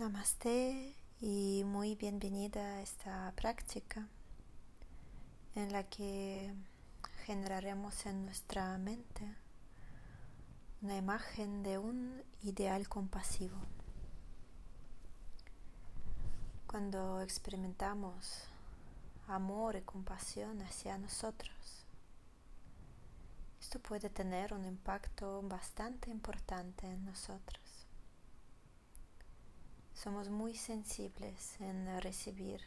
Namaste y muy bienvenida a esta práctica en la que generaremos en nuestra mente una imagen de un ideal compasivo. Cuando experimentamos amor y compasión hacia nosotros, esto puede tener un impacto bastante importante en nosotros. Somos muy sensibles en recibir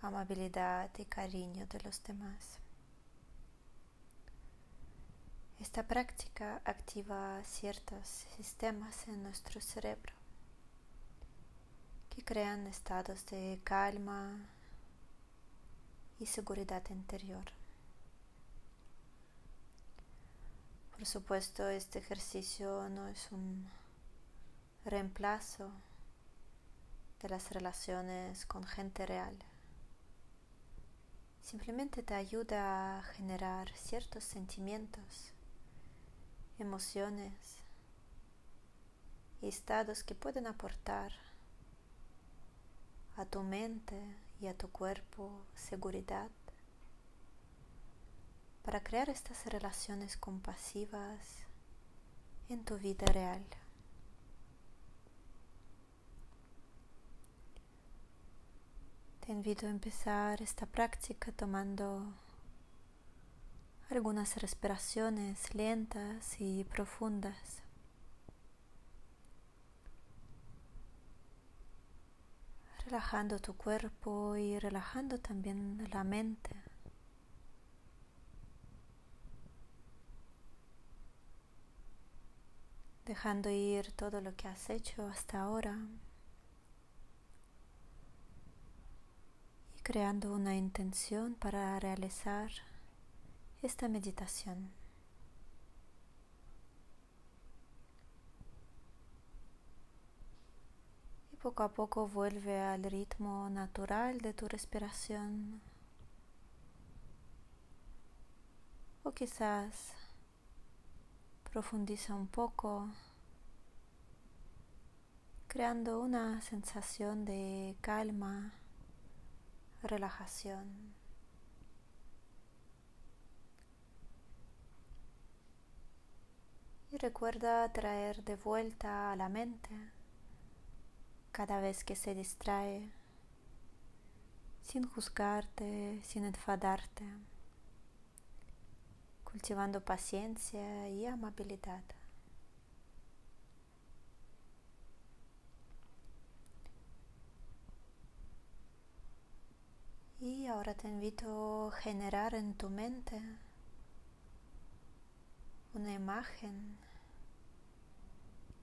amabilidad y cariño de los demás. Esta práctica activa ciertos sistemas en nuestro cerebro que crean estados de calma y seguridad interior. Por supuesto, este ejercicio no es un reemplazo de las relaciones con gente real. Simplemente te ayuda a generar ciertos sentimientos, emociones y estados que pueden aportar a tu mente y a tu cuerpo seguridad para crear estas relaciones compasivas en tu vida real. Te invito a empezar esta práctica tomando algunas respiraciones lentas y profundas. Relajando tu cuerpo y relajando también la mente. Dejando ir todo lo que has hecho hasta ahora. Creando una intención para realizar esta meditación. Y poco a poco vuelve al ritmo natural de tu respiración. O quizás profundiza un poco, creando una sensación de calma relajación. Y recuerda traer de vuelta a la mente cada vez que se distrae, sin juzgarte, sin enfadarte, cultivando paciencia y amabilidad. Y ahora te invito a generar en tu mente una imagen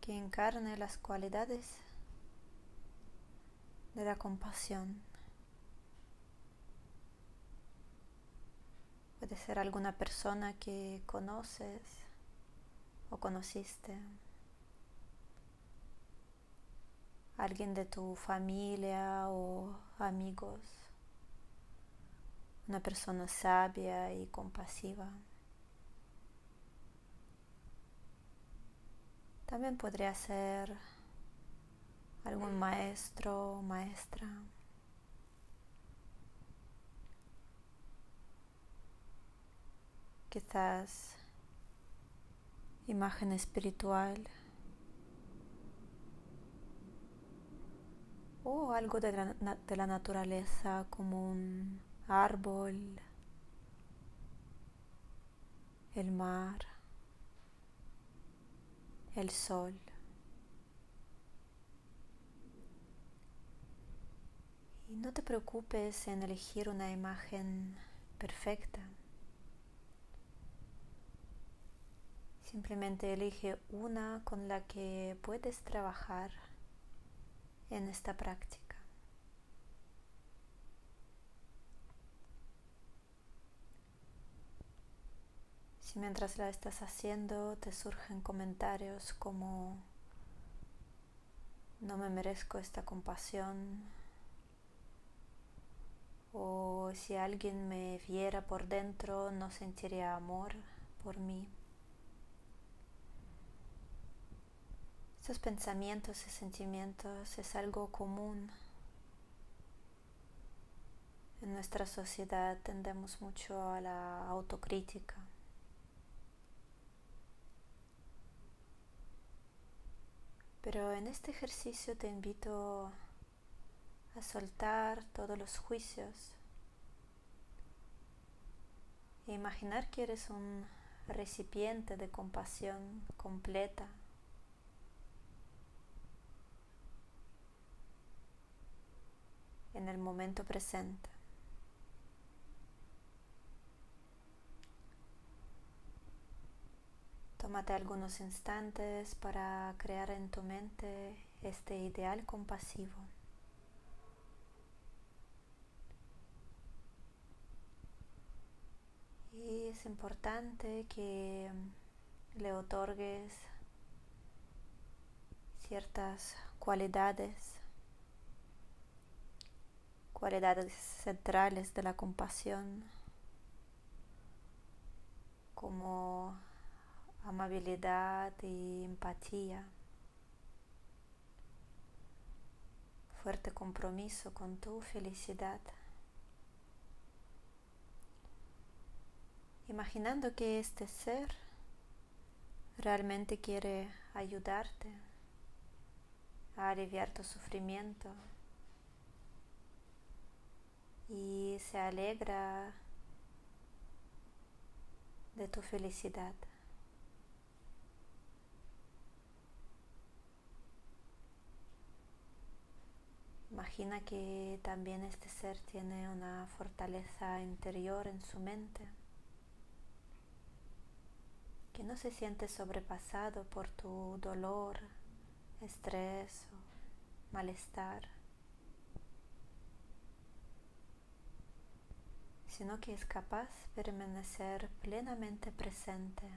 que encarne las cualidades de la compasión. Puede ser alguna persona que conoces o conociste. Alguien de tu familia o amigos una persona sabia y compasiva. También podría ser algún maestro o maestra. Quizás imagen espiritual. O algo de la, de la naturaleza como un árbol, el mar, el sol. Y no te preocupes en elegir una imagen perfecta. Simplemente elige una con la que puedes trabajar en esta práctica. Si mientras la estás haciendo te surgen comentarios como no me merezco esta compasión o si alguien me viera por dentro no sentiría amor por mí. Estos pensamientos y sentimientos es algo común. En nuestra sociedad tendemos mucho a la autocrítica. Pero en este ejercicio te invito a soltar todos los juicios e imaginar que eres un recipiente de compasión completa. en el momento presente. Tómate algunos instantes para crear en tu mente este ideal compasivo. Y es importante que le otorgues ciertas cualidades, cualidades centrales de la compasión, como amabilidad y empatía, fuerte compromiso con tu felicidad. Imaginando que este ser realmente quiere ayudarte a aliviar tu sufrimiento y se alegra de tu felicidad. Imagina que también este ser tiene una fortaleza interior en su mente, que no se siente sobrepasado por tu dolor, estrés o malestar, sino que es capaz de permanecer plenamente presente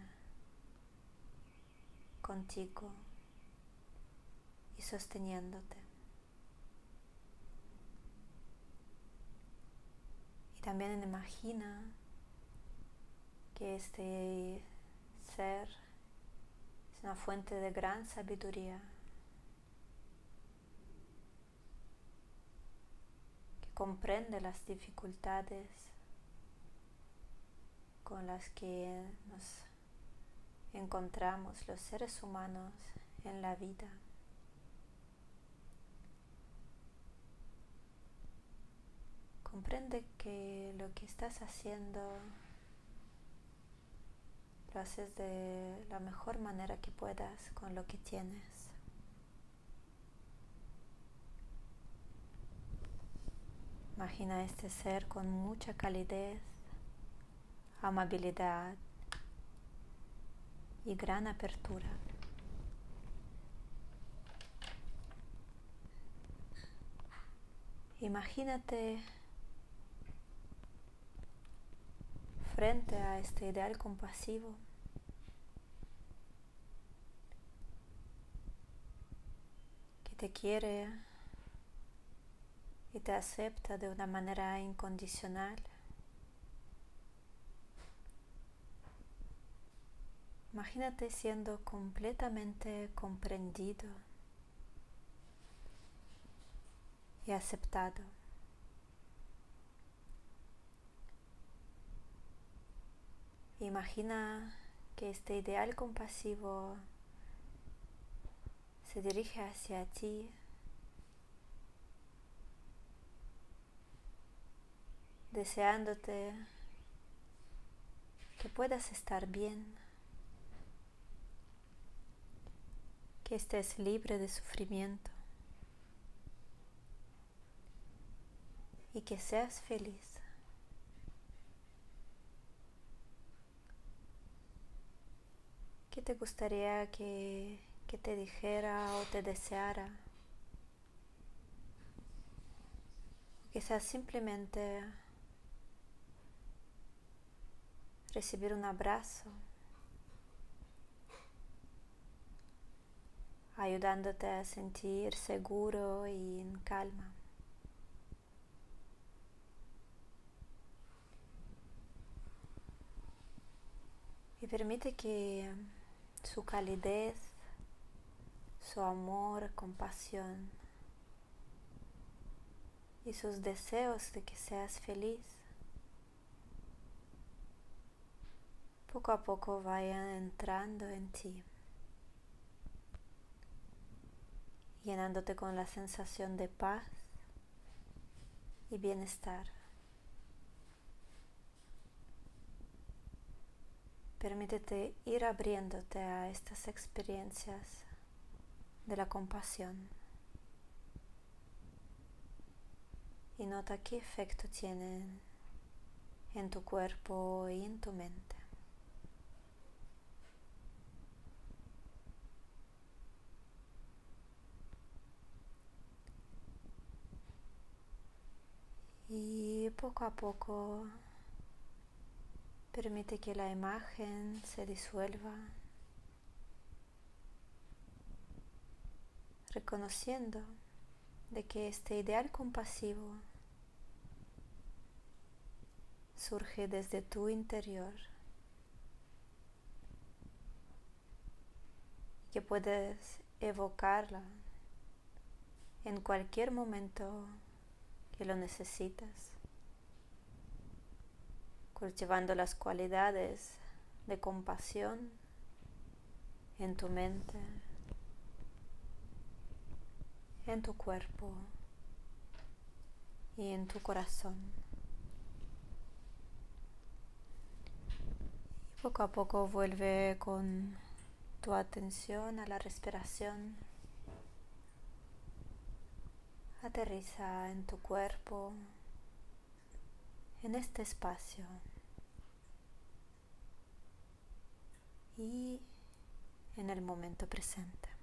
contigo y sosteniéndote. También imagina que este ser es una fuente de gran sabiduría que comprende las dificultades con las que nos encontramos los seres humanos en la vida. Comprende que lo que estás haciendo lo haces de la mejor manera que puedas con lo que tienes. Imagina este ser con mucha calidez, amabilidad y gran apertura. Imagínate frente a este ideal compasivo. que te quiere y te acepta de una manera incondicional. Imagínate siendo completamente comprendido y aceptado. Imagina que este ideal compasivo se dirige hacia ti deseándote que puedas estar bien, que estés libre de sufrimiento y que seas feliz. ¿Qué te gustaría que, que te dijera o te deseara? Quizás simplemente recibir un abrazo, ayudándote a sentir seguro y en calma. Y permite que su calidez, su amor, compasión y sus deseos de que seas feliz, poco a poco vayan entrando en ti, llenándote con la sensación de paz y bienestar. Permítete ir abriéndote a estas experiencias de la compasión y nota qué efecto tienen en tu cuerpo y en tu mente. Y poco a poco permite que la imagen se disuelva, reconociendo de que este ideal compasivo surge desde tu interior que puedes evocarla en cualquier momento que lo necesitas, cultivando las cualidades de compasión en tu mente, en tu cuerpo y en tu corazón. Y poco a poco vuelve con tu atención a la respiración. Aterriza en tu cuerpo, en este espacio y en el momento presente.